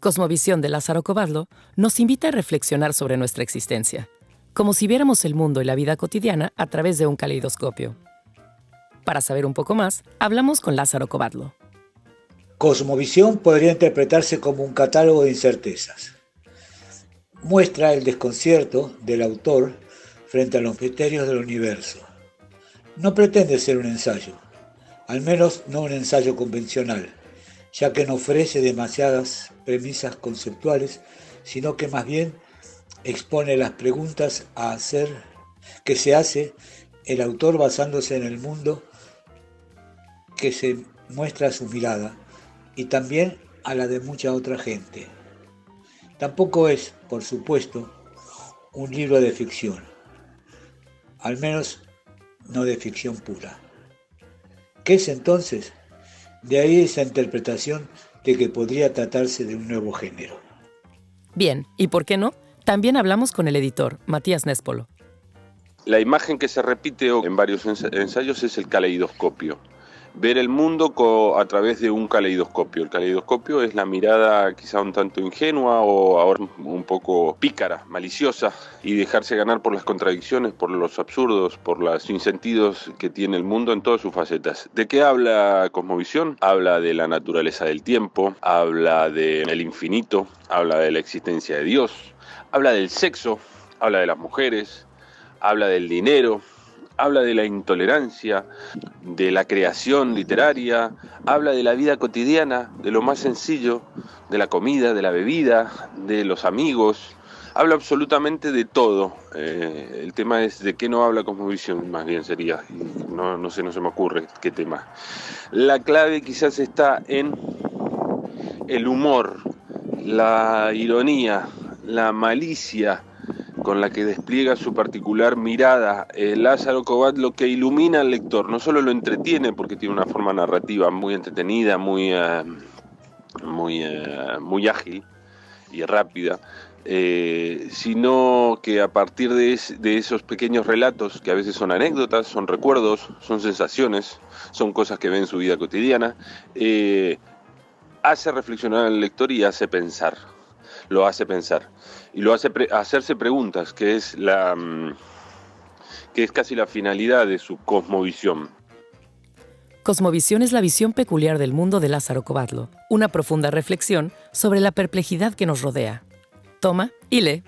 Cosmovisión de Lázaro Cobadlo nos invita a reflexionar sobre nuestra existencia, como si viéramos el mundo y la vida cotidiana a través de un caleidoscopio. Para saber un poco más, hablamos con Lázaro Cobadlo. Cosmovisión podría interpretarse como un catálogo de incertezas. Muestra el desconcierto del autor frente a los misterios del universo. No pretende ser un ensayo, al menos no un ensayo convencional, ya que no ofrece demasiadas premisas conceptuales, sino que más bien expone las preguntas a hacer que se hace el autor basándose en el mundo que se muestra a su mirada y también a la de mucha otra gente. Tampoco es, por supuesto, un libro de ficción, al menos no de ficción pura. ¿Qué es entonces? De ahí esa interpretación de que podría tratarse de un nuevo género. Bien, ¿y por qué no? También hablamos con el editor, Matías Néspolo. La imagen que se repite en varios ensayos es el caleidoscopio ver el mundo a través de un caleidoscopio. El caleidoscopio es la mirada quizá un tanto ingenua o ahora un poco pícara, maliciosa, y dejarse ganar por las contradicciones, por los absurdos, por los insentidos que tiene el mundo en todas sus facetas. ¿De qué habla Cosmovisión? Habla de la naturaleza del tiempo, habla del infinito, habla de la existencia de Dios, habla del sexo, habla de las mujeres, habla del dinero, habla de la intolerancia, de la creación literaria, habla de la vida cotidiana, de lo más sencillo, de la comida, de la bebida, de los amigos, habla absolutamente de todo. Eh, el tema es de qué no habla Cosmovisión, más bien sería, no, no sé, no se me ocurre qué tema. La clave quizás está en el humor, la ironía, la malicia, con la que despliega su particular mirada. Eh, Lázaro Cobat lo que ilumina al lector, no solo lo entretiene porque tiene una forma narrativa muy entretenida, muy, eh, muy, eh, muy ágil y rápida, sino que a partir de, de, esos pequeños relatos, que a veces son anécdotas, son recuerdos, son sensaciones, son cosas que ve en su vida cotidiana, hace reflexionar al lector y hace pensar, lo hace pensar y lo hace hacerse preguntas, que es la mm, que es casi la finalidad de su cosmovisión. Cosmovisión es la visión peculiar del mundo de Lázaro Cobadlo, una profunda reflexión sobre la perplejidad que nos rodea. Toma y lee.